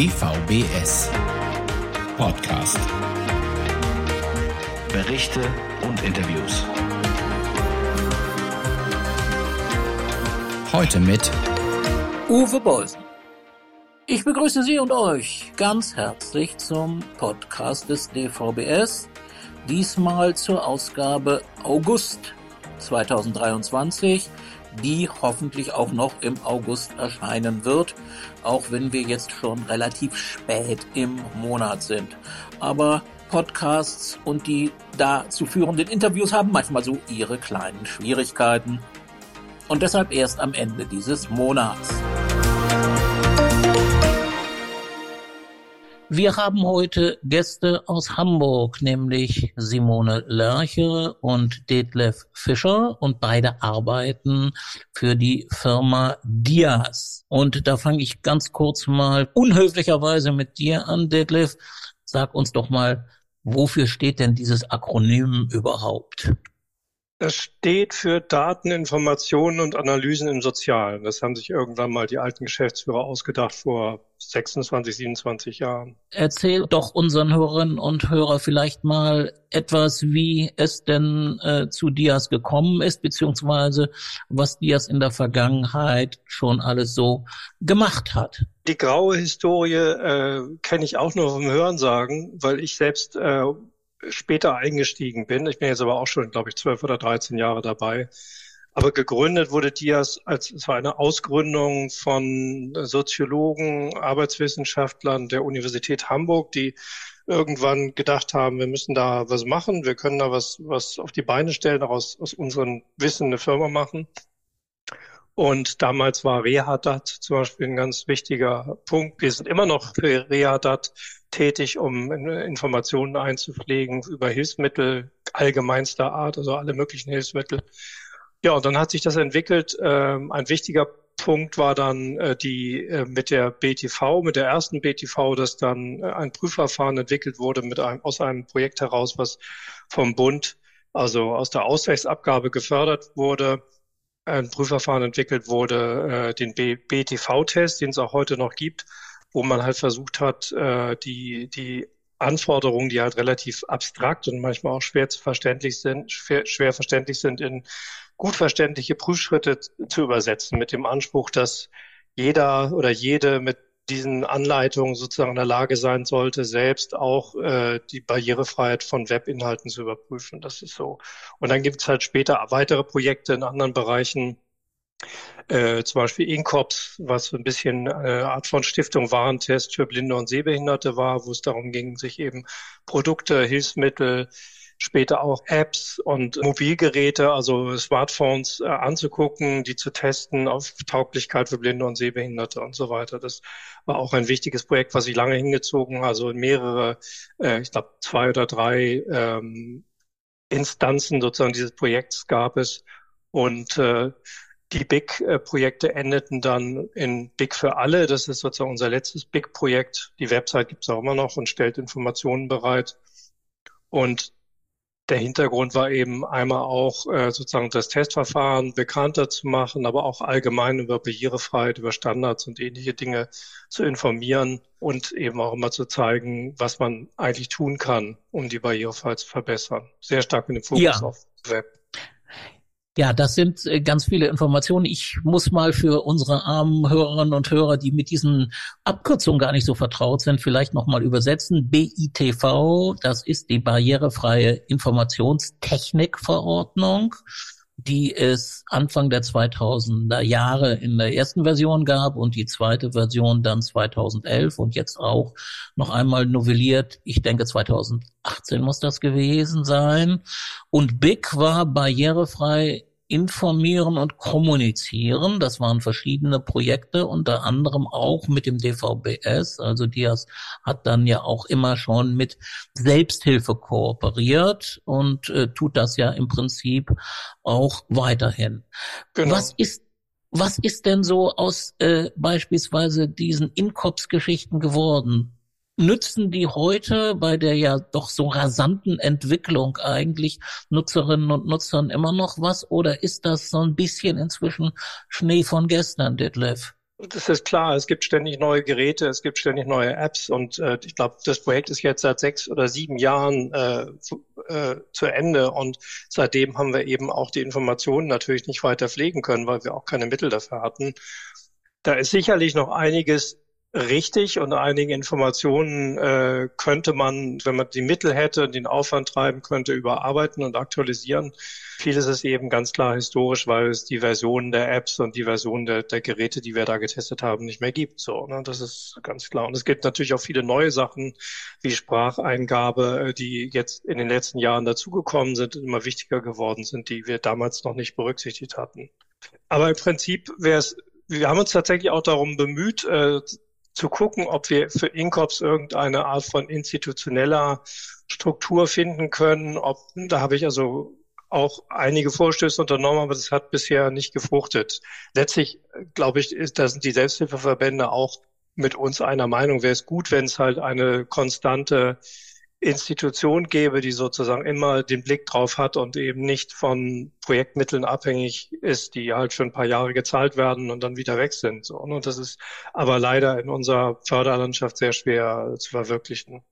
DVBS Podcast. Berichte und Interviews. Heute mit Uwe Bolsen. Ich begrüße Sie und euch ganz herzlich zum Podcast des DVBS, diesmal zur Ausgabe August 2023 die hoffentlich auch noch im August erscheinen wird, auch wenn wir jetzt schon relativ spät im Monat sind. Aber Podcasts und die dazu führenden Interviews haben manchmal so ihre kleinen Schwierigkeiten. Und deshalb erst am Ende dieses Monats. Wir haben heute Gäste aus Hamburg, nämlich Simone Lerche und Detlef Fischer und beide arbeiten für die Firma Dias. Und da fange ich ganz kurz mal unhöflicherweise mit dir an, Detlef. Sag uns doch mal, wofür steht denn dieses Akronym überhaupt? Das steht für Daten, Informationen und Analysen im Sozialen. Das haben sich irgendwann mal die alten Geschäftsführer ausgedacht vor 26, 27 Jahren. Erzähl doch unseren Hörerinnen und Hörer vielleicht mal etwas, wie es denn äh, zu Dias gekommen ist, beziehungsweise was Dias in der Vergangenheit schon alles so gemacht hat. Die graue Historie äh, kenne ich auch nur vom Hörensagen, weil ich selbst äh, später eingestiegen bin. Ich bin jetzt aber auch schon, glaube ich, zwölf oder dreizehn Jahre dabei. Aber gegründet wurde Dias als es war eine Ausgründung von Soziologen, Arbeitswissenschaftlern der Universität Hamburg, die irgendwann gedacht haben, wir müssen da was machen, wir können da was, was auf die Beine stellen, aus, aus unserem Wissen eine Firma machen. Und damals war Rehadat zum Beispiel ein ganz wichtiger Punkt. Wir sind immer noch für Rehadat tätig, um Informationen einzupflegen über Hilfsmittel allgemeinster Art, also alle möglichen Hilfsmittel. Ja, und dann hat sich das entwickelt. Ähm, ein wichtiger Punkt war dann äh, die äh, mit der BTV, mit der ersten BTV, dass dann äh, ein Prüfverfahren entwickelt wurde mit einem, aus einem Projekt heraus, was vom Bund, also aus der Ausgleichsabgabe gefördert wurde ein Prüfverfahren entwickelt wurde, äh, den BTV-Test, den es auch heute noch gibt, wo man halt versucht hat, äh, die, die Anforderungen, die halt relativ abstrakt und manchmal auch schwer zu verständlich sind, schwer, schwer verständlich sind, in gut verständliche Prüfschritte zu übersetzen, mit dem Anspruch, dass jeder oder jede mit diesen Anleitungen sozusagen in der Lage sein sollte, selbst auch äh, die Barrierefreiheit von Webinhalten zu überprüfen. Das ist so. Und dann gibt es halt später weitere Projekte in anderen Bereichen, äh, zum Beispiel INCOPS, was ein bisschen eine Art von Stiftung Warentest für Blinde und Sehbehinderte war, wo es darum ging, sich eben Produkte, Hilfsmittel, später auch Apps und Mobilgeräte, also Smartphones äh, anzugucken, die zu testen auf Tauglichkeit für Blinde und Sehbehinderte und so weiter. Das war auch ein wichtiges Projekt, was sich lange hingezogen, also mehrere, äh, ich glaube zwei oder drei ähm, Instanzen sozusagen dieses Projekts gab es und äh, die Big-Projekte endeten dann in Big für alle. Das ist sozusagen unser letztes Big-Projekt. Die Website gibt es auch immer noch und stellt Informationen bereit. Und der Hintergrund war eben einmal auch äh, sozusagen das Testverfahren bekannter zu machen, aber auch allgemein über Barrierefreiheit, über Standards und ähnliche Dinge zu informieren und eben auch immer zu zeigen, was man eigentlich tun kann, um die Barrierefreiheit zu verbessern. Sehr stark mit dem Fokus ja. auf Web. Ja, das sind äh, ganz viele Informationen. Ich muss mal für unsere armen Hörerinnen und Hörer, die mit diesen Abkürzungen gar nicht so vertraut sind, vielleicht nochmal übersetzen. BITV, das ist die barrierefreie Informationstechnikverordnung die es Anfang der 2000er Jahre in der ersten Version gab und die zweite Version dann 2011 und jetzt auch noch einmal novelliert. Ich denke 2018 muss das gewesen sein. Und BIC war barrierefrei informieren und kommunizieren. Das waren verschiedene Projekte, unter anderem auch mit dem DVBS. Also Dias hat dann ja auch immer schon mit Selbsthilfe kooperiert und äh, tut das ja im Prinzip auch weiterhin. Genau. Was ist was ist denn so aus äh, beispielsweise diesen Inkops-Geschichten geworden? Nützen die heute bei der ja doch so rasanten Entwicklung eigentlich Nutzerinnen und Nutzern immer noch was oder ist das so ein bisschen inzwischen Schnee von gestern, Detlef? Das ist klar, es gibt ständig neue Geräte, es gibt ständig neue Apps und äh, ich glaube, das Projekt ist jetzt seit sechs oder sieben Jahren äh, zu, äh, zu Ende und seitdem haben wir eben auch die Informationen natürlich nicht weiter pflegen können, weil wir auch keine Mittel dafür hatten. Da ist sicherlich noch einiges richtig und einige Informationen äh, könnte man, wenn man die Mittel hätte, den Aufwand treiben könnte, überarbeiten und aktualisieren. Vieles ist eben ganz klar historisch, weil es die Versionen der Apps und die Versionen der, der Geräte, die wir da getestet haben, nicht mehr gibt. So, ne? Das ist ganz klar. Und es gibt natürlich auch viele neue Sachen wie Spracheingabe, äh, die jetzt in den letzten Jahren dazugekommen sind und immer wichtiger geworden sind, die wir damals noch nicht berücksichtigt hatten. Aber im Prinzip wäre es wir haben uns tatsächlich auch darum bemüht, äh, zu gucken, ob wir für Inkops irgendeine Art von institutioneller Struktur finden können. Ob, da habe ich also auch einige Vorstöße unternommen, aber das hat bisher nicht gefruchtet. Letztlich, glaube ich, ist, da sind die Selbsthilfeverbände auch mit uns einer Meinung. Wäre es gut, wenn es halt eine konstante Institution gäbe, die sozusagen immer den Blick drauf hat und eben nicht von Projektmitteln abhängig ist, die halt für ein paar Jahre gezahlt werden und dann wieder weg sind. So, und das ist aber leider in unserer Förderlandschaft sehr schwer zu verwirklichen.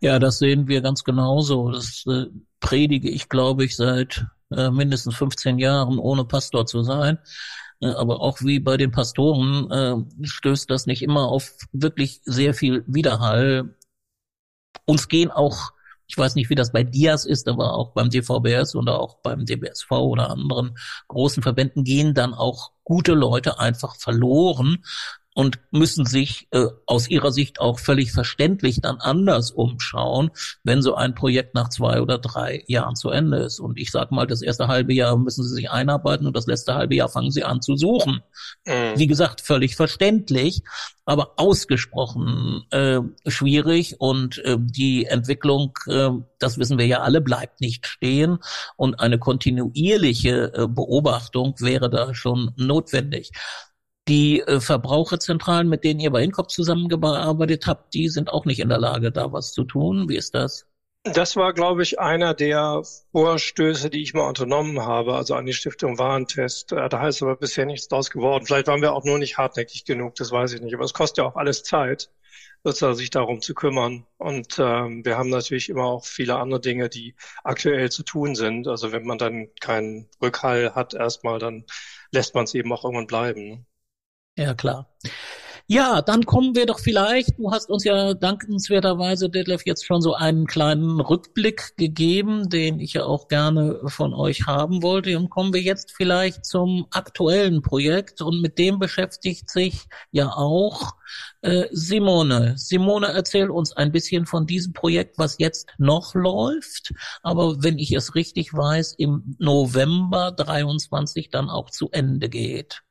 Ja, das sehen wir ganz genauso. Das äh, predige ich, glaube ich, seit äh, mindestens 15 Jahren, ohne Pastor zu sein. Äh, aber auch wie bei den Pastoren äh, stößt das nicht immer auf wirklich sehr viel Widerhall uns gehen auch, ich weiß nicht, wie das bei Dias ist, aber auch beim DVBS oder auch beim DBSV oder anderen großen Verbänden gehen dann auch gute Leute einfach verloren, und müssen sich äh, aus ihrer Sicht auch völlig verständlich dann anders umschauen, wenn so ein Projekt nach zwei oder drei Jahren zu Ende ist. Und ich sage mal, das erste halbe Jahr müssen sie sich einarbeiten und das letzte halbe Jahr fangen sie an zu suchen. Mhm. Wie gesagt, völlig verständlich, aber ausgesprochen äh, schwierig und äh, die Entwicklung, äh, das wissen wir ja alle, bleibt nicht stehen und eine kontinuierliche äh, Beobachtung wäre da schon notwendig. Die äh, Verbraucherzentralen, mit denen ihr bei Inkop zusammengearbeitet habt, die sind auch nicht in der Lage, da was zu tun. Wie ist das? Das war, glaube ich, einer der Vorstöße, die ich mal unternommen habe, also an die Stiftung Warentest. Äh, da ist aber bisher nichts draus geworden. Vielleicht waren wir auch nur nicht hartnäckig genug, das weiß ich nicht. Aber es kostet ja auch alles Zeit, sozusagen sich darum zu kümmern. Und ähm, wir haben natürlich immer auch viele andere Dinge, die aktuell zu tun sind. Also wenn man dann keinen Rückhall hat erstmal, dann lässt man es eben auch irgendwann bleiben. Ja, klar. Ja, dann kommen wir doch vielleicht, du hast uns ja dankenswerterweise, Detlef, jetzt schon so einen kleinen Rückblick gegeben, den ich ja auch gerne von euch haben wollte. Und kommen wir jetzt vielleicht zum aktuellen Projekt und mit dem beschäftigt sich ja auch äh, Simone. Simone, erzähl uns ein bisschen von diesem Projekt, was jetzt noch läuft, aber wenn ich es richtig weiß, im November 23 dann auch zu Ende geht.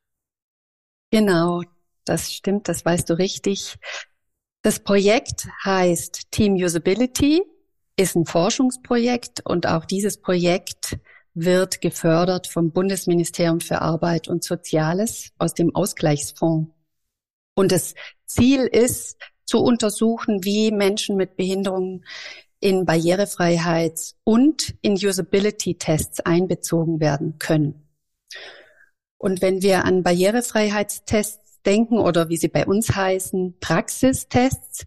Genau, das stimmt, das weißt du richtig. Das Projekt heißt Team Usability, ist ein Forschungsprojekt und auch dieses Projekt wird gefördert vom Bundesministerium für Arbeit und Soziales aus dem Ausgleichsfonds. Und das Ziel ist, zu untersuchen, wie Menschen mit Behinderungen in Barrierefreiheits- und in Usability-Tests einbezogen werden können. Und wenn wir an Barrierefreiheitstests denken oder wie sie bei uns heißen, Praxistests,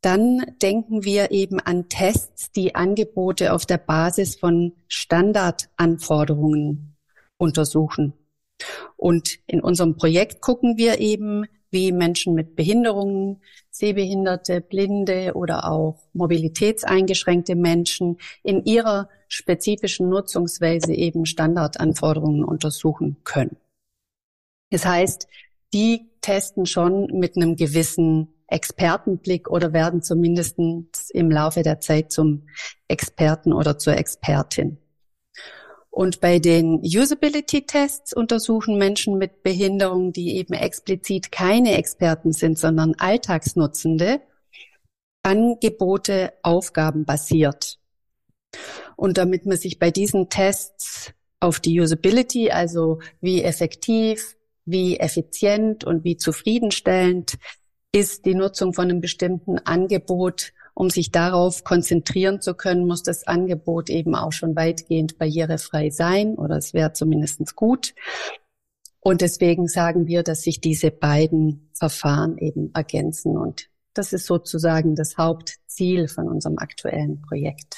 dann denken wir eben an Tests, die Angebote auf der Basis von Standardanforderungen untersuchen. Und in unserem Projekt gucken wir eben, wie Menschen mit Behinderungen, Sehbehinderte, Blinde oder auch mobilitätseingeschränkte Menschen in ihrer spezifischen Nutzungsweise eben Standardanforderungen untersuchen können. Das heißt, die testen schon mit einem gewissen Expertenblick oder werden zumindest im Laufe der Zeit zum Experten oder zur Expertin. Und bei den Usability-Tests untersuchen Menschen mit Behinderung, die eben explizit keine Experten sind, sondern Alltagsnutzende, Angebote aufgabenbasiert. Und damit man sich bei diesen Tests auf die Usability, also wie effektiv, wie effizient und wie zufriedenstellend ist die Nutzung von einem bestimmten Angebot um sich darauf konzentrieren zu können, muss das Angebot eben auch schon weitgehend barrierefrei sein oder es wäre zumindest gut. Und deswegen sagen wir, dass sich diese beiden Verfahren eben ergänzen. Und das ist sozusagen das Hauptziel von unserem aktuellen Projekt.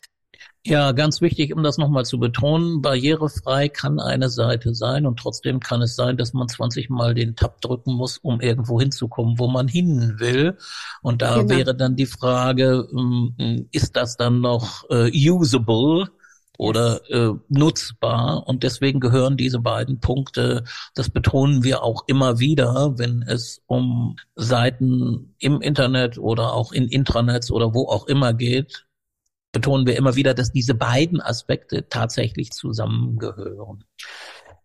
Ja, ganz wichtig, um das nochmal zu betonen, barrierefrei kann eine Seite sein und trotzdem kann es sein, dass man 20 Mal den Tab drücken muss, um irgendwo hinzukommen, wo man hin will. Und da genau. wäre dann die Frage, ähm, ist das dann noch äh, usable? oder äh, nutzbar. Und deswegen gehören diese beiden Punkte, das betonen wir auch immer wieder, wenn es um Seiten im Internet oder auch in Intranets oder wo auch immer geht, betonen wir immer wieder, dass diese beiden Aspekte tatsächlich zusammengehören.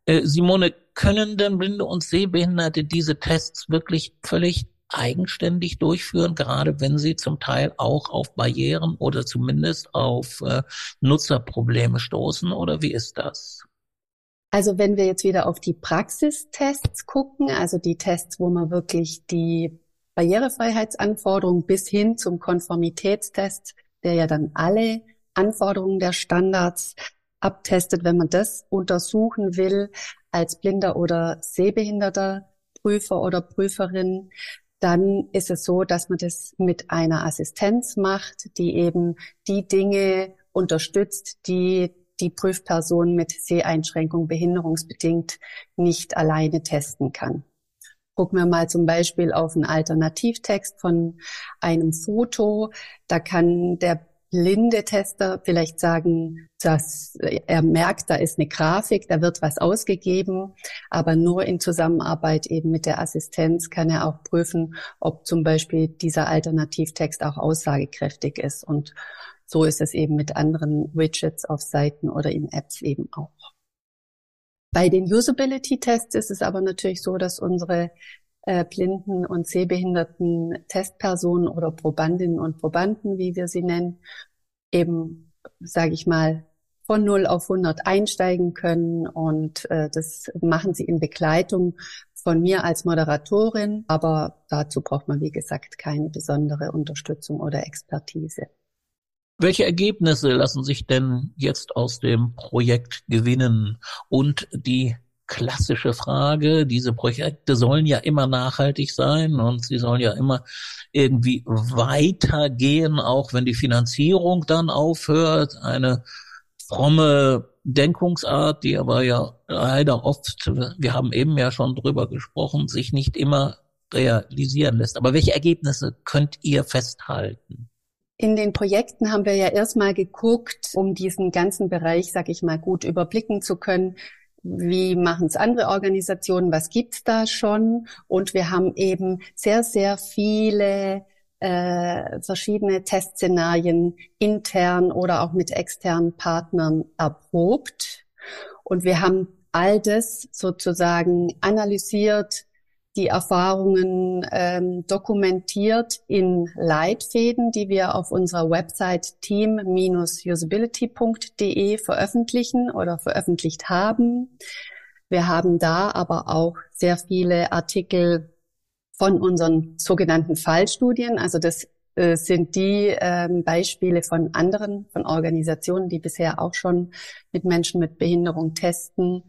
Äh, Simone, können denn Blinde und Sehbehinderte diese Tests wirklich völlig eigenständig durchführen, gerade wenn sie zum Teil auch auf Barrieren oder zumindest auf äh, Nutzerprobleme stoßen? Oder wie ist das? Also wenn wir jetzt wieder auf die Praxistests gucken, also die Tests, wo man wirklich die Barrierefreiheitsanforderungen bis hin zum Konformitätstest der ja dann alle Anforderungen der Standards abtestet, wenn man das untersuchen will als blinder oder sehbehinderter Prüfer oder Prüferin, dann ist es so, dass man das mit einer Assistenz macht, die eben die Dinge unterstützt, die die Prüfperson mit Seheinschränkung behinderungsbedingt nicht alleine testen kann. Gucken wir mal zum Beispiel auf einen Alternativtext von einem Foto. Da kann der blinde Tester vielleicht sagen, dass er merkt, da ist eine Grafik, da wird was ausgegeben, aber nur in Zusammenarbeit eben mit der Assistenz kann er auch prüfen, ob zum Beispiel dieser Alternativtext auch aussagekräftig ist. Und so ist es eben mit anderen Widgets auf Seiten oder in Apps eben auch. Bei den Usability-Tests ist es aber natürlich so, dass unsere äh, blinden und sehbehinderten Testpersonen oder Probandinnen und Probanden, wie wir sie nennen, eben, sage ich mal, von 0 auf 100 einsteigen können. Und äh, das machen sie in Begleitung von mir als Moderatorin. Aber dazu braucht man, wie gesagt, keine besondere Unterstützung oder Expertise. Welche Ergebnisse lassen sich denn jetzt aus dem Projekt gewinnen? Und die klassische Frage, diese Projekte sollen ja immer nachhaltig sein und sie sollen ja immer irgendwie weitergehen, auch wenn die Finanzierung dann aufhört. Eine fromme Denkungsart, die aber ja leider oft, wir haben eben ja schon drüber gesprochen, sich nicht immer realisieren lässt. Aber welche Ergebnisse könnt ihr festhalten? In den Projekten haben wir ja erstmal geguckt, um diesen ganzen Bereich, sag ich mal, gut überblicken zu können. Wie machen es andere Organisationen? Was gibt's da schon? Und wir haben eben sehr, sehr viele äh, verschiedene Testszenarien intern oder auch mit externen Partnern erprobt. Und wir haben all das sozusagen analysiert, die Erfahrungen ähm, dokumentiert in Leitfäden, die wir auf unserer Website team-usability.de veröffentlichen oder veröffentlicht haben. Wir haben da aber auch sehr viele Artikel von unseren sogenannten Fallstudien. Also das äh, sind die ähm, Beispiele von anderen, von Organisationen, die bisher auch schon mit Menschen mit Behinderung testen,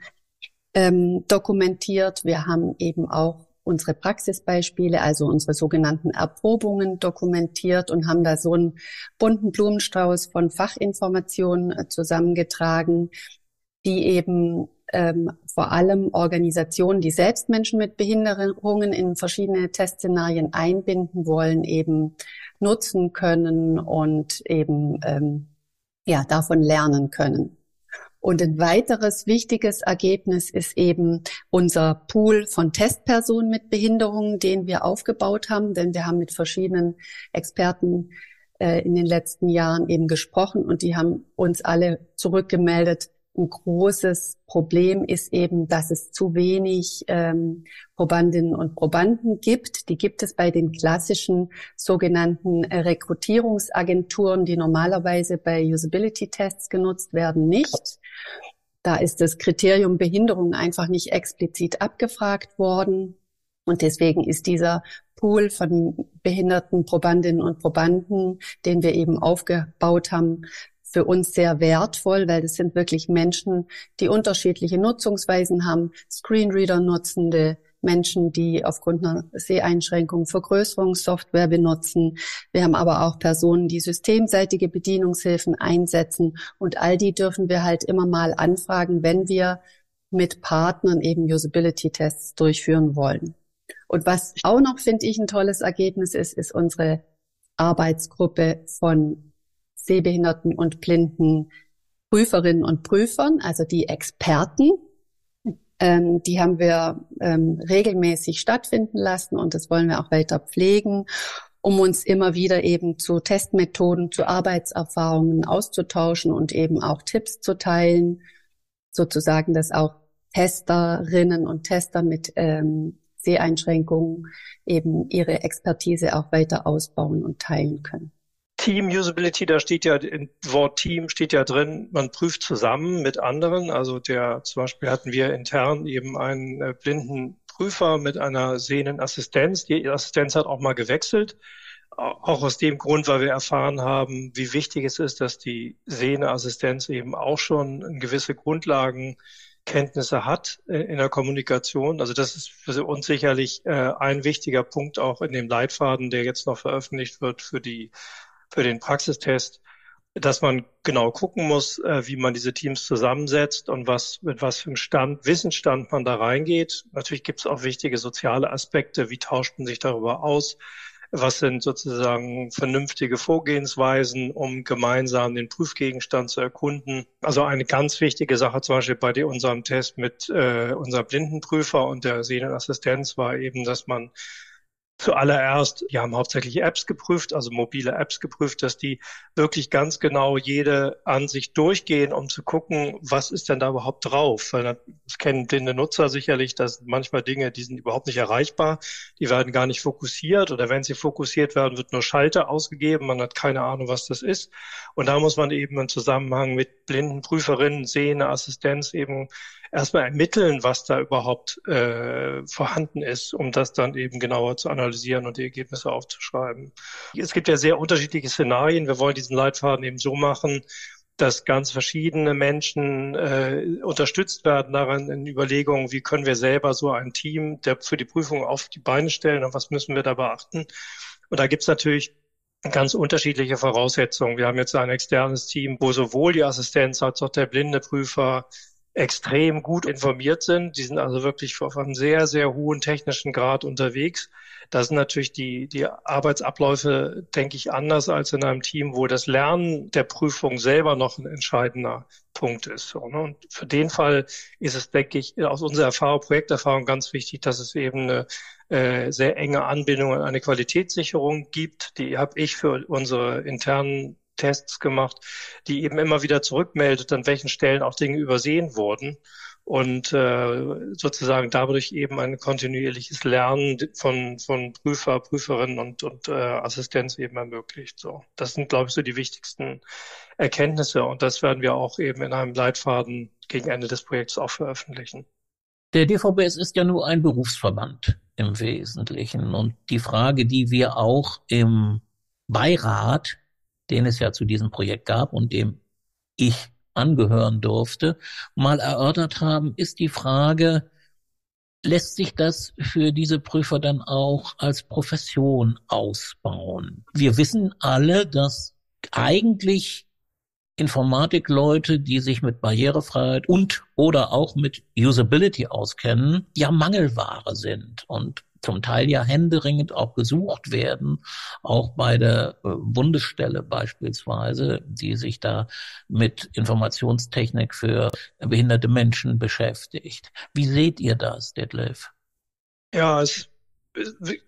ähm, dokumentiert. Wir haben eben auch unsere Praxisbeispiele, also unsere sogenannten Erprobungen dokumentiert und haben da so einen bunten Blumenstrauß von Fachinformationen äh, zusammengetragen, die eben ähm, vor allem Organisationen, die selbst Menschen mit Behinderungen in verschiedene Testszenarien einbinden wollen, eben nutzen können und eben ähm, ja davon lernen können. Und ein weiteres wichtiges Ergebnis ist eben unser Pool von Testpersonen mit Behinderungen, den wir aufgebaut haben, denn wir haben mit verschiedenen Experten äh, in den letzten Jahren eben gesprochen und die haben uns alle zurückgemeldet, ein großes Problem ist eben, dass es zu wenig ähm, Probandinnen und Probanden gibt. Die gibt es bei den klassischen sogenannten äh, Rekrutierungsagenturen, die normalerweise bei Usability-Tests genutzt werden, nicht. Da ist das Kriterium Behinderung einfach nicht explizit abgefragt worden. Und deswegen ist dieser Pool von behinderten Probandinnen und Probanden, den wir eben aufgebaut haben, für uns sehr wertvoll, weil das sind wirklich Menschen, die unterschiedliche Nutzungsweisen haben, Screenreader-Nutzende, Menschen, die aufgrund einer Seheinschränkung Vergrößerungssoftware benutzen. Wir haben aber auch Personen, die systemseitige Bedienungshilfen einsetzen. Und all die dürfen wir halt immer mal anfragen, wenn wir mit Partnern eben Usability-Tests durchführen wollen. Und was auch noch, finde ich, ein tolles Ergebnis ist, ist unsere Arbeitsgruppe von sehbehinderten und blinden Prüferinnen und Prüfern, also die Experten. Ähm, die haben wir ähm, regelmäßig stattfinden lassen und das wollen wir auch weiter pflegen, um uns immer wieder eben zu Testmethoden, zu Arbeitserfahrungen auszutauschen und eben auch Tipps zu teilen, sozusagen, dass auch Testerinnen und Tester mit ähm, Seheinschränkungen eben ihre Expertise auch weiter ausbauen und teilen können. Team Usability, da steht ja im Wort Team steht ja drin, man prüft zusammen mit anderen. Also der zum Beispiel hatten wir intern eben einen äh, blinden Prüfer mit einer sehenden Assistenz. Die Assistenz hat auch mal gewechselt. Auch aus dem Grund, weil wir erfahren haben, wie wichtig es ist, dass die sehende Assistenz eben auch schon gewisse Grundlagen Kenntnisse hat äh, in der Kommunikation. Also das ist für uns sicherlich äh, ein wichtiger Punkt auch in dem Leitfaden, der jetzt noch veröffentlicht wird für die für den Praxistest, dass man genau gucken muss, äh, wie man diese Teams zusammensetzt und was mit was für einem Stand, Wissensstand man da reingeht. Natürlich gibt es auch wichtige soziale Aspekte, wie tauscht man sich darüber aus, was sind sozusagen vernünftige Vorgehensweisen, um gemeinsam den Prüfgegenstand zu erkunden. Also eine ganz wichtige Sache zum Beispiel bei unserem Test mit äh, unserem Blindenprüfer und der Sehnenassistenz war eben, dass man Zuallererst, wir haben hauptsächlich Apps geprüft, also mobile Apps geprüft, dass die wirklich ganz genau jede Ansicht durchgehen, um zu gucken, was ist denn da überhaupt drauf. Weil das kennen blinde Nutzer sicherlich, dass manchmal Dinge, die sind überhaupt nicht erreichbar, die werden gar nicht fokussiert oder wenn sie fokussiert werden, wird nur Schalter ausgegeben, man hat keine Ahnung, was das ist. Und da muss man eben im Zusammenhang mit blinden Prüferinnen, Sehende, Assistenz eben erstmal ermitteln, was da überhaupt äh, vorhanden ist, um das dann eben genauer zu analysieren und die Ergebnisse aufzuschreiben. Es gibt ja sehr unterschiedliche Szenarien. Wir wollen diesen Leitfaden eben so machen, dass ganz verschiedene Menschen äh, unterstützt werden daran in Überlegungen, wie können wir selber so ein Team der für die Prüfung auf die Beine stellen und was müssen wir da beachten. Und da gibt's natürlich ganz unterschiedliche Voraussetzungen. Wir haben jetzt ein externes Team, wo sowohl die Assistenz als auch der blinde Prüfer extrem gut informiert sind. Die sind also wirklich auf einem sehr, sehr hohen technischen Grad unterwegs. Da sind natürlich die, die Arbeitsabläufe, denke ich, anders als in einem Team, wo das Lernen der Prüfung selber noch ein entscheidender Punkt ist. Ne? Und für den Fall ist es, denke ich, aus unserer Erfahrung, Projekterfahrung ganz wichtig, dass es eben eine äh, sehr enge Anbindung an eine Qualitätssicherung gibt. Die habe ich für unsere internen Tests gemacht, die eben immer wieder zurückmeldet, an welchen Stellen auch Dinge übersehen wurden und äh, sozusagen dadurch eben ein kontinuierliches Lernen von, von Prüfer, Prüferinnen und, und äh, Assistenz eben ermöglicht. So, das sind, glaube ich, so die wichtigsten Erkenntnisse und das werden wir auch eben in einem Leitfaden gegen Ende des Projekts auch veröffentlichen. Der DVBS ist ja nur ein Berufsverband im Wesentlichen und die Frage, die wir auch im Beirat den es ja zu diesem Projekt gab und dem ich angehören durfte, mal erörtert haben, ist die Frage, lässt sich das für diese Prüfer dann auch als Profession ausbauen? Wir wissen alle, dass eigentlich Informatikleute, die sich mit Barrierefreiheit und oder auch mit Usability auskennen, ja Mangelware sind. Und zum Teil ja händeringend auch gesucht werden, auch bei der äh, Bundesstelle beispielsweise, die sich da mit Informationstechnik für behinderte Menschen beschäftigt. Wie seht ihr das, Detlef? Ja, es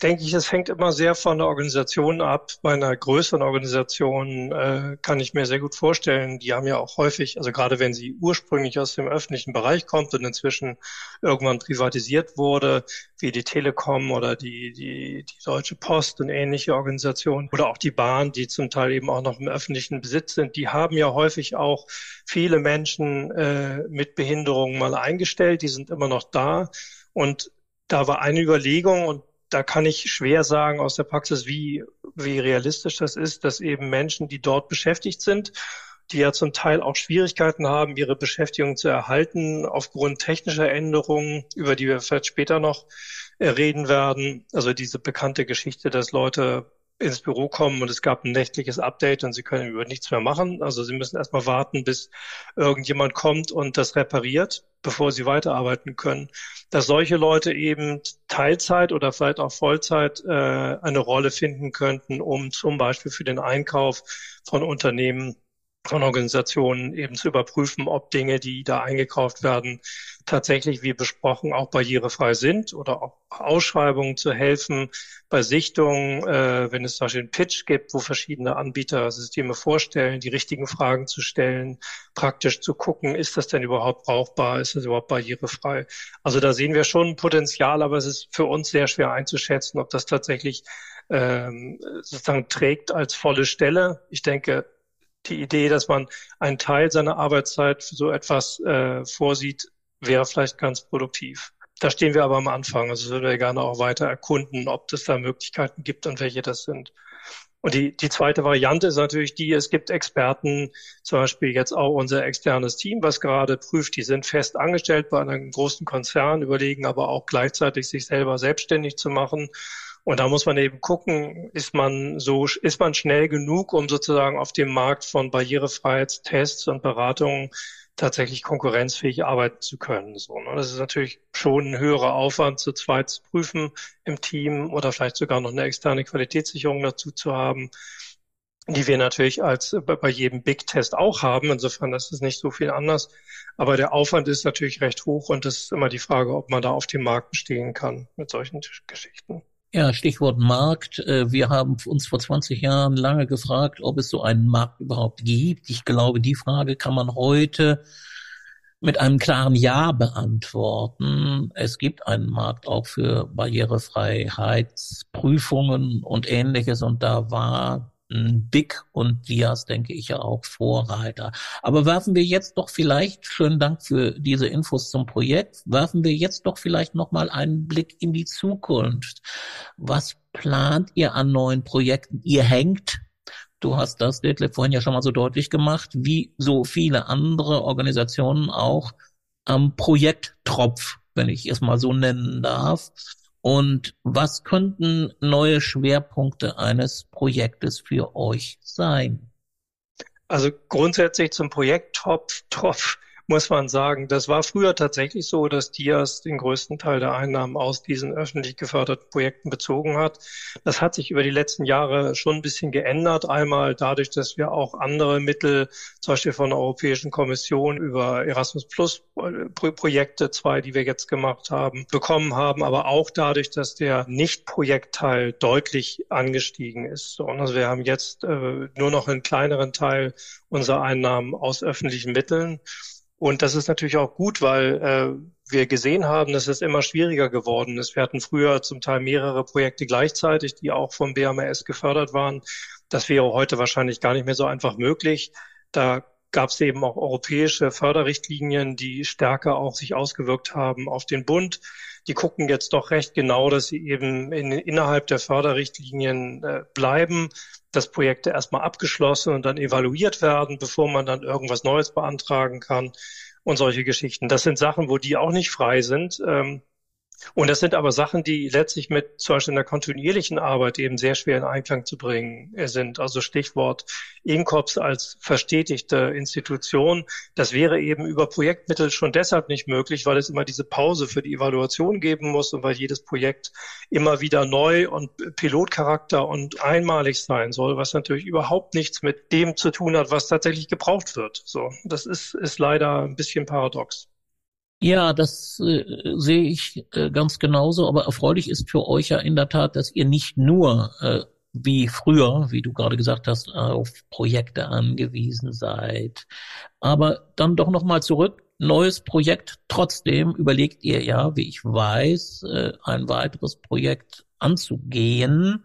denke ich, es hängt immer sehr von der Organisation ab. Bei einer größeren Organisation äh, kann ich mir sehr gut vorstellen, die haben ja auch häufig, also gerade wenn sie ursprünglich aus dem öffentlichen Bereich kommt und inzwischen irgendwann privatisiert wurde, wie die Telekom oder die, die, die Deutsche Post und ähnliche Organisationen oder auch die Bahn, die zum Teil eben auch noch im öffentlichen Besitz sind, die haben ja häufig auch viele Menschen äh, mit Behinderungen mal eingestellt, die sind immer noch da und da war eine Überlegung und da kann ich schwer sagen aus der Praxis, wie, wie realistisch das ist, dass eben Menschen, die dort beschäftigt sind, die ja zum Teil auch Schwierigkeiten haben, ihre Beschäftigung zu erhalten aufgrund technischer Änderungen, über die wir vielleicht später noch äh, reden werden. Also diese bekannte Geschichte, dass Leute ins Büro kommen und es gab ein nächtliches Update und sie können über nichts mehr machen. Also sie müssen erstmal warten, bis irgendjemand kommt und das repariert, bevor sie weiterarbeiten können. Dass solche Leute eben Teilzeit oder vielleicht auch Vollzeit äh, eine Rolle finden könnten, um zum Beispiel für den Einkauf von Unternehmen von Organisationen eben zu überprüfen, ob Dinge, die da eingekauft werden, tatsächlich wie besprochen auch barrierefrei sind oder auch Ausschreibungen zu helfen, bei Sichtungen, äh, wenn es zum Beispiel einen Pitch gibt, wo verschiedene Anbieter Systeme vorstellen, die richtigen Fragen zu stellen, praktisch zu gucken, ist das denn überhaupt brauchbar, ist das überhaupt barrierefrei. Also da sehen wir schon Potenzial, aber es ist für uns sehr schwer einzuschätzen, ob das tatsächlich ähm, sozusagen trägt als volle Stelle. Ich denke, die Idee, dass man einen Teil seiner Arbeitszeit für so etwas äh, vorsieht, wäre vielleicht ganz produktiv. Da stehen wir aber am Anfang. Also würden wir gerne auch weiter erkunden, ob es da Möglichkeiten gibt und welche das sind. Und die, die zweite Variante ist natürlich die, es gibt Experten, zum Beispiel jetzt auch unser externes Team, was gerade prüft, die sind fest angestellt bei einem großen Konzern, überlegen aber auch gleichzeitig sich selber selbstständig zu machen und da muss man eben gucken, ist man so, ist man schnell genug, um sozusagen auf dem Markt von Barrierefreiheitstests und Beratungen tatsächlich konkurrenzfähig arbeiten zu können. So, ne? Das ist natürlich schon ein höherer Aufwand, zu zweit zu prüfen im Team oder vielleicht sogar noch eine externe Qualitätssicherung dazu zu haben, die wir natürlich als bei jedem Big-Test auch haben. Insofern ist es nicht so viel anders. Aber der Aufwand ist natürlich recht hoch und es ist immer die Frage, ob man da auf dem Markt bestehen kann mit solchen Geschichten. Ja, Stichwort Markt. Äh, wir haben uns vor 20 Jahren lange gefragt, ob es so einen Markt überhaupt gibt. Ich glaube, die Frage kann man heute mit einem klaren Ja beantworten. Es gibt einen Markt auch für Barrierefreiheitsprüfungen und ähnliches und da war Big und Diaz, denke ich ja auch Vorreiter. Aber werfen wir jetzt doch vielleicht, schönen Dank für diese Infos zum Projekt, werfen wir jetzt doch vielleicht nochmal einen Blick in die Zukunft. Was plant ihr an neuen Projekten? Ihr hängt Du hast das, Detlef, vorhin ja schon mal so deutlich gemacht, wie so viele andere Organisationen auch am Projekttropf, wenn ich es mal so nennen darf. Und was könnten neue Schwerpunkte eines Projektes für euch sein? Also grundsätzlich zum Projekt Top, Top muss man sagen, das war früher tatsächlich so, dass Dias den größten Teil der Einnahmen aus diesen öffentlich geförderten Projekten bezogen hat. Das hat sich über die letzten Jahre schon ein bisschen geändert. Einmal dadurch, dass wir auch andere Mittel, zum Beispiel von der Europäischen Kommission über Erasmus Plus Projekte, zwei, die wir jetzt gemacht haben, bekommen haben, aber auch dadurch, dass der Nicht-Projektteil deutlich angestiegen ist. Und also wir haben jetzt äh, nur noch einen kleineren Teil unserer Einnahmen aus öffentlichen Mitteln. Und das ist natürlich auch gut, weil äh, wir gesehen haben, dass es immer schwieriger geworden ist. Wir hatten früher zum Teil mehrere Projekte gleichzeitig, die auch vom BMS gefördert waren. Das wäre heute wahrscheinlich gar nicht mehr so einfach möglich. Da gab es eben auch europäische Förderrichtlinien, die stärker auch sich ausgewirkt haben auf den Bund. Die gucken jetzt doch recht genau, dass sie eben in, innerhalb der Förderrichtlinien äh, bleiben dass Projekte erstmal abgeschlossen und dann evaluiert werden, bevor man dann irgendwas Neues beantragen kann und solche Geschichten. Das sind Sachen, wo die auch nicht frei sind. Ähm, und das sind aber Sachen, die letztlich mit zum Beispiel in der kontinuierlichen Arbeit eben sehr schwer in Einklang zu bringen sind. Also Stichwort INCOPS als verstetigte Institution. Das wäre eben über Projektmittel schon deshalb nicht möglich, weil es immer diese Pause für die Evaluation geben muss und weil jedes Projekt immer wieder neu und Pilotcharakter und einmalig sein soll, was natürlich überhaupt nichts mit dem zu tun hat, was tatsächlich gebraucht wird. So, das ist, ist leider ein bisschen paradox. Ja, das äh, sehe ich äh, ganz genauso, aber erfreulich ist für euch ja in der Tat, dass ihr nicht nur äh, wie früher, wie du gerade gesagt hast, auf Projekte angewiesen seid. Aber dann doch nochmal zurück, neues Projekt. Trotzdem überlegt ihr ja, wie ich weiß, äh, ein weiteres Projekt anzugehen.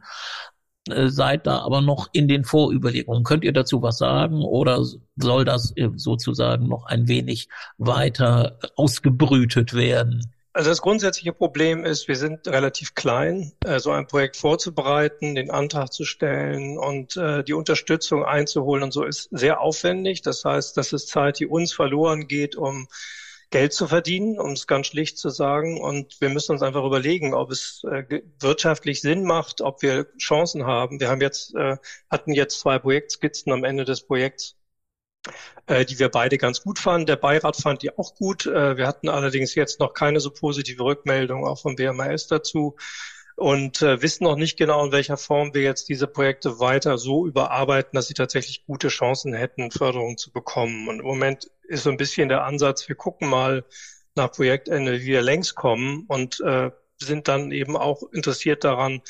Äh, seid da aber noch in den Vorüberlegungen. Könnt ihr dazu was sagen oder soll das äh, sozusagen noch ein wenig weiter ausgebrütet werden? Also das grundsätzliche Problem ist, wir sind relativ klein, äh, so ein Projekt vorzubereiten, den Antrag zu stellen und äh, die Unterstützung einzuholen und so ist sehr aufwendig. Das heißt, das ist Zeit, die uns verloren geht, um Geld zu verdienen, um es ganz schlicht zu sagen. Und wir müssen uns einfach überlegen, ob es äh, wirtschaftlich Sinn macht, ob wir Chancen haben. Wir haben jetzt, äh, hatten jetzt zwei Projektskizzen am Ende des Projekts äh, die wir beide ganz gut fanden. Der Beirat fand die auch gut. Äh, wir hatten allerdings jetzt noch keine so positive Rückmeldung auch vom BMAS dazu und äh, wissen noch nicht genau, in welcher Form wir jetzt diese Projekte weiter so überarbeiten, dass sie tatsächlich gute Chancen hätten, Förderung zu bekommen. Und im Moment ist so ein bisschen der Ansatz, wir gucken mal nach Projektende, wie wir längs kommen und äh, sind dann eben auch interessiert daran,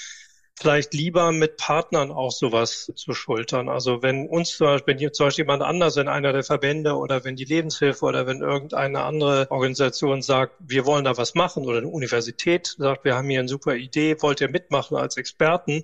vielleicht lieber mit Partnern auch sowas zu schultern. Also wenn uns zum Beispiel, wenn zum Beispiel jemand anders, wenn einer der Verbände oder wenn die Lebenshilfe oder wenn irgendeine andere Organisation sagt, wir wollen da was machen oder eine Universität sagt, wir haben hier eine super Idee, wollt ihr mitmachen als Experten,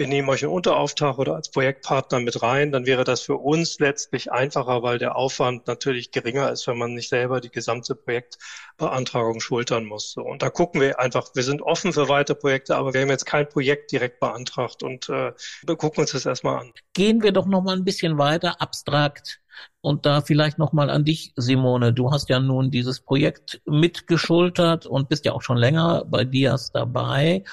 wir nehmen euch einen Unterauftrag oder als Projektpartner mit rein, dann wäre das für uns letztlich einfacher, weil der Aufwand natürlich geringer ist, wenn man nicht selber die gesamte Projektbeantragung schultern muss. Und da gucken wir einfach, wir sind offen für weitere Projekte, aber wir haben jetzt kein Projekt direkt beantragt und äh, wir gucken uns das erstmal an. Gehen wir doch noch mal ein bisschen weiter abstrakt und da vielleicht nochmal an dich, Simone. Du hast ja nun dieses Projekt mitgeschultert und bist ja auch schon länger bei Dias dabei.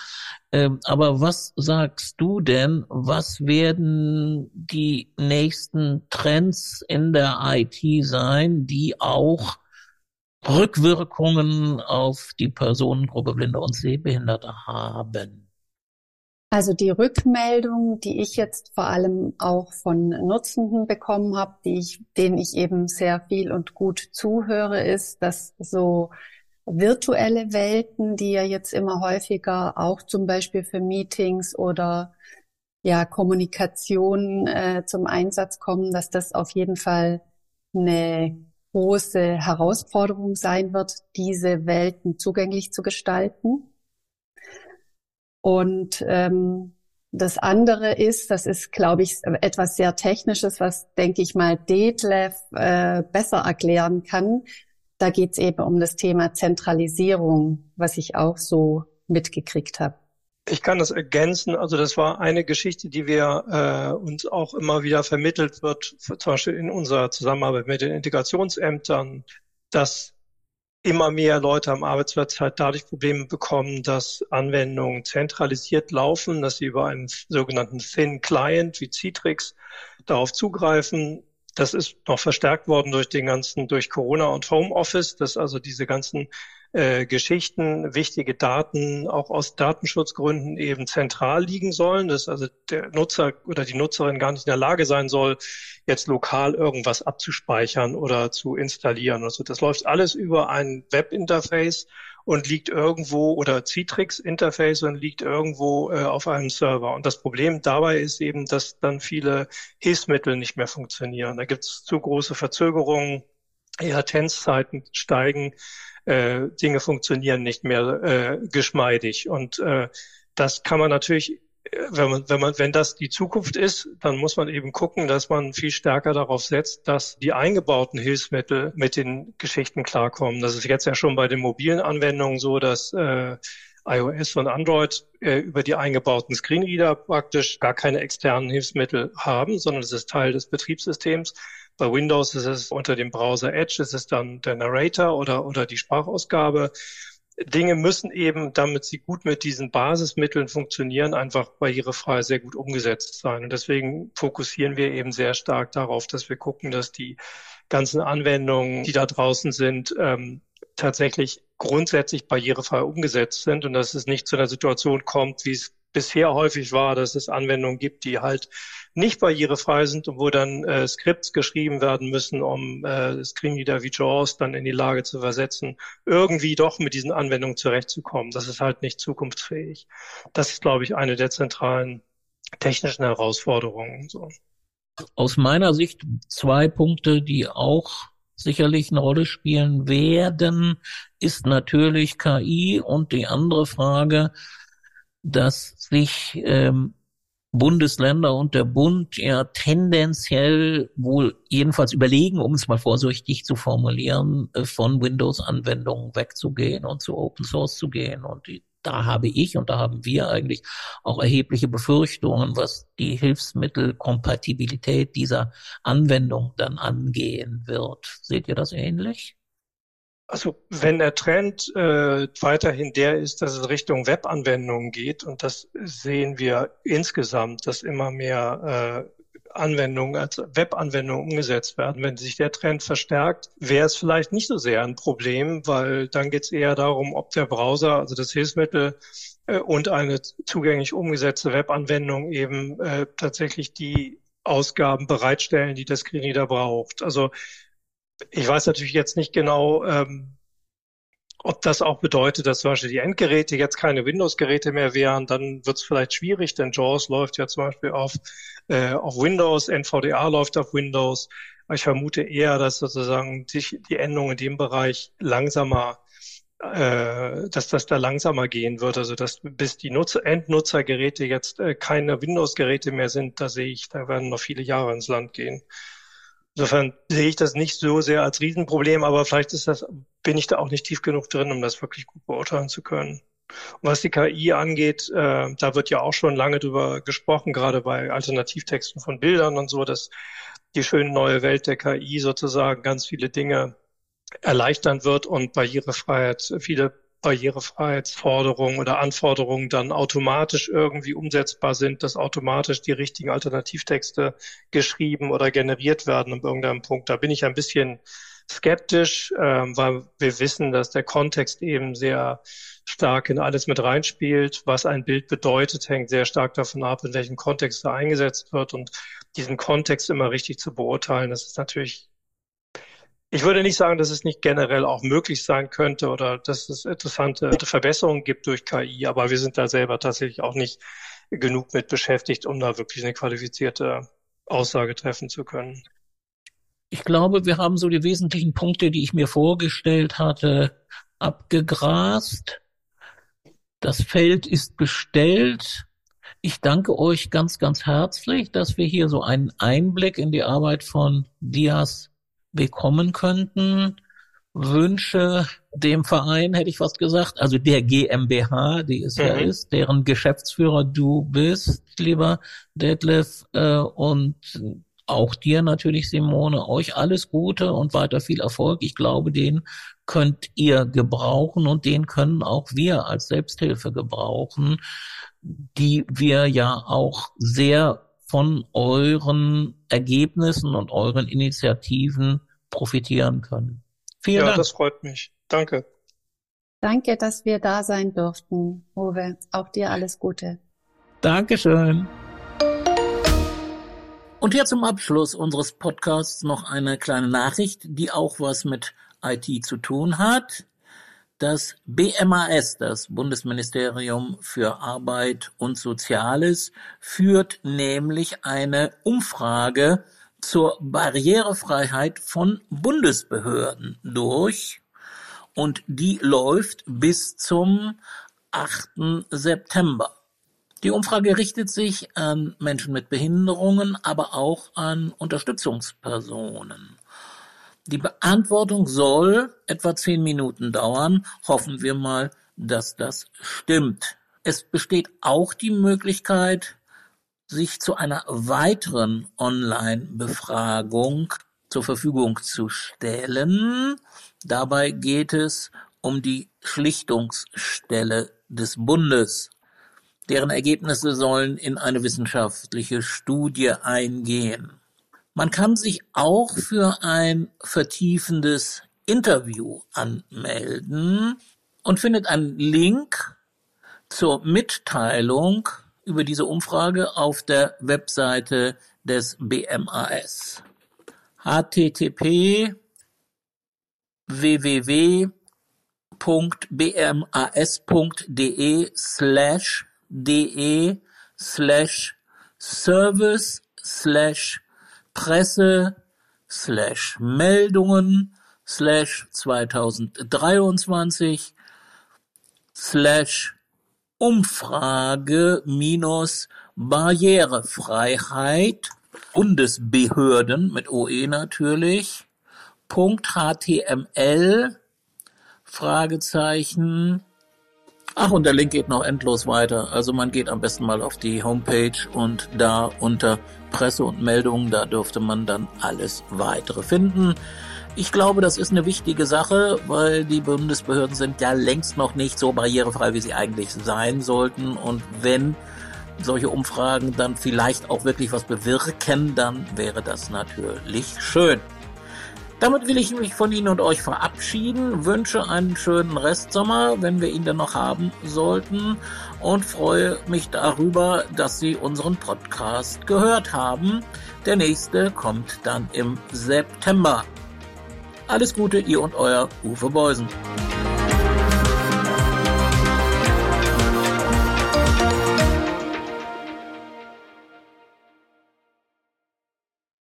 Ähm, aber was sagst du denn? Was werden die nächsten Trends in der IT sein, die auch Rückwirkungen auf die Personengruppe Blinde und Sehbehinderte haben? Also die Rückmeldung, die ich jetzt vor allem auch von Nutzenden bekommen habe, die ich, denen ich eben sehr viel und gut zuhöre, ist, dass so virtuelle Welten, die ja jetzt immer häufiger auch zum Beispiel für Meetings oder ja Kommunikation äh, zum Einsatz kommen, dass das auf jeden Fall eine große Herausforderung sein wird, diese Welten zugänglich zu gestalten. Und ähm, das andere ist, das ist, glaube ich, etwas sehr Technisches, was, denke ich mal, Detlef äh, besser erklären kann. Da geht es eben um das Thema Zentralisierung, was ich auch so mitgekriegt habe. Ich kann das ergänzen. Also das war eine Geschichte, die wir äh, uns auch immer wieder vermittelt wird, zum Beispiel in unserer Zusammenarbeit mit den Integrationsämtern, dass immer mehr Leute am Arbeitsplatz halt dadurch Probleme bekommen, dass Anwendungen zentralisiert laufen, dass sie über einen sogenannten Thin Client wie Citrix darauf zugreifen. Das ist noch verstärkt worden durch den ganzen, durch Corona und Homeoffice, dass also diese ganzen äh, Geschichten, wichtige Daten auch aus Datenschutzgründen eben zentral liegen sollen, dass also der Nutzer oder die Nutzerin gar nicht in der Lage sein soll, jetzt lokal irgendwas abzuspeichern oder zu installieren. Also das läuft alles über ein Webinterface und liegt irgendwo oder Citrix-Interface und liegt irgendwo äh, auf einem Server. Und das Problem dabei ist eben, dass dann viele Hilfsmittel nicht mehr funktionieren. Da gibt es zu große Verzögerungen, Latenzzeiten steigen äh, Dinge funktionieren nicht mehr äh, geschmeidig. Und äh, das kann man natürlich, äh, wenn man, wenn man, wenn das die Zukunft ist, dann muss man eben gucken, dass man viel stärker darauf setzt, dass die eingebauten Hilfsmittel mit den Geschichten klarkommen. Das ist jetzt ja schon bei den mobilen Anwendungen so, dass äh, iOS und Android äh, über die eingebauten Screenreader praktisch gar keine externen Hilfsmittel haben, sondern es ist Teil des Betriebssystems. Bei Windows ist es unter dem Browser Edge, ist es dann der Narrator oder, oder die Sprachausgabe. Dinge müssen eben, damit sie gut mit diesen Basismitteln funktionieren, einfach barrierefrei sehr gut umgesetzt sein. Und deswegen fokussieren wir eben sehr stark darauf, dass wir gucken, dass die ganzen Anwendungen, die da draußen sind, ähm, tatsächlich grundsätzlich barrierefrei umgesetzt sind und dass es nicht zu einer Situation kommt, wie es bisher häufig war, dass es Anwendungen gibt, die halt nicht barrierefrei sind und wo dann äh, Skripts geschrieben werden müssen, um äh, Screenreader wie JAWS dann in die Lage zu versetzen, irgendwie doch mit diesen Anwendungen zurechtzukommen. Das ist halt nicht zukunftsfähig. Das ist, glaube ich, eine der zentralen technischen Herausforderungen. So. Aus meiner Sicht zwei Punkte, die auch sicherlich eine Rolle spielen werden, ist natürlich KI und die andere Frage, dass sich ähm, Bundesländer und der Bund ja tendenziell wohl jedenfalls überlegen, um es mal vorsichtig zu formulieren, äh, von Windows-Anwendungen wegzugehen und zu Open Source zu gehen. Und da habe ich und da haben wir eigentlich auch erhebliche Befürchtungen, was die Hilfsmittelkompatibilität dieser Anwendung dann angehen wird. Seht ihr das ähnlich? Also wenn der Trend äh, weiterhin der ist, dass es Richtung Webanwendungen geht, und das sehen wir insgesamt, dass immer mehr äh, Anwendungen als Webanwendungen umgesetzt werden. Wenn sich der Trend verstärkt, wäre es vielleicht nicht so sehr ein Problem, weil dann geht es eher darum, ob der Browser, also das Hilfsmittel äh, und eine zugänglich umgesetzte Webanwendung eben äh, tatsächlich die Ausgaben bereitstellen, die das Screenreader braucht. Also ich weiß natürlich jetzt nicht genau, ähm, ob das auch bedeutet, dass zum Beispiel die Endgeräte jetzt keine Windows-Geräte mehr wären, dann wird es vielleicht schwierig, denn JAWS läuft ja zum Beispiel auf, äh, auf Windows, NVDA läuft auf Windows. Ich vermute eher, dass sozusagen sich die Änderungen in dem Bereich langsamer, äh, dass das da langsamer gehen wird. Also dass bis die Nutzer, Endnutzergeräte jetzt äh, keine Windows-Geräte mehr sind, da sehe ich, da werden noch viele Jahre ins Land gehen. Insofern sehe ich das nicht so sehr als Riesenproblem, aber vielleicht ist das, bin ich da auch nicht tief genug drin, um das wirklich gut beurteilen zu können. Und was die KI angeht, äh, da wird ja auch schon lange drüber gesprochen, gerade bei Alternativtexten von Bildern und so, dass die schöne neue Welt der KI sozusagen ganz viele Dinge erleichtern wird und Barrierefreiheit, viele Barrierefreiheitsforderungen oder Anforderungen dann automatisch irgendwie umsetzbar sind, dass automatisch die richtigen Alternativtexte geschrieben oder generiert werden an irgendeinem Punkt. Da bin ich ein bisschen skeptisch, ähm, weil wir wissen, dass der Kontext eben sehr stark in alles mit reinspielt. Was ein Bild bedeutet, hängt sehr stark davon ab, in welchem Kontext er eingesetzt wird. Und diesen Kontext immer richtig zu beurteilen, das ist natürlich ich würde nicht sagen, dass es nicht generell auch möglich sein könnte oder dass es interessante Verbesserungen gibt durch KI, aber wir sind da selber tatsächlich auch nicht genug mit beschäftigt, um da wirklich eine qualifizierte Aussage treffen zu können. Ich glaube, wir haben so die wesentlichen Punkte, die ich mir vorgestellt hatte, abgegrast. Das Feld ist bestellt. Ich danke euch ganz, ganz herzlich, dass wir hier so einen Einblick in die Arbeit von Dias bekommen könnten. Wünsche dem Verein, hätte ich fast gesagt, also der GmbH, die es mhm. ja ist, deren Geschäftsführer du bist, lieber Detlef, äh, und auch dir natürlich, Simone, euch alles Gute und weiter viel Erfolg. Ich glaube, den könnt ihr gebrauchen und den können auch wir als Selbsthilfe gebrauchen, die wir ja auch sehr von euren Ergebnissen und euren Initiativen profitieren können. Vielen ja, Dank. Ja, das freut mich. Danke. Danke, dass wir da sein durften, Uwe. Auch dir alles Gute. Dankeschön. Und hier zum Abschluss unseres Podcasts noch eine kleine Nachricht, die auch was mit IT zu tun hat. Das BMAS, das Bundesministerium für Arbeit und Soziales, führt nämlich eine Umfrage zur Barrierefreiheit von Bundesbehörden durch und die läuft bis zum 8. September. Die Umfrage richtet sich an Menschen mit Behinderungen, aber auch an Unterstützungspersonen. Die Beantwortung soll etwa zehn Minuten dauern. Hoffen wir mal, dass das stimmt. Es besteht auch die Möglichkeit, sich zu einer weiteren Online-Befragung zur Verfügung zu stellen. Dabei geht es um die Schlichtungsstelle des Bundes. Deren Ergebnisse sollen in eine wissenschaftliche Studie eingehen. Man kann sich auch für ein vertiefendes Interview anmelden und findet einen Link zur Mitteilung über diese Umfrage auf der Webseite des BMAS. http www.bmas.de slash de slash service slash presse slash Meldungen slash 2023 slash Umfrage minus Barrierefreiheit Bundesbehörden mit OE natürlich. .html Fragezeichen. Ach, und der Link geht noch endlos weiter. Also man geht am besten mal auf die Homepage und da unter Presse und Meldungen, da dürfte man dann alles weitere finden. Ich glaube, das ist eine wichtige Sache, weil die Bundesbehörden sind ja längst noch nicht so barrierefrei, wie sie eigentlich sein sollten. Und wenn solche Umfragen dann vielleicht auch wirklich was bewirken, dann wäre das natürlich schön. Damit will ich mich von Ihnen und euch verabschieden, wünsche einen schönen Restsommer, wenn wir ihn denn noch haben sollten, und freue mich darüber, dass Sie unseren Podcast gehört haben. Der nächste kommt dann im September. Alles Gute, ihr und euer Uwe Beusen.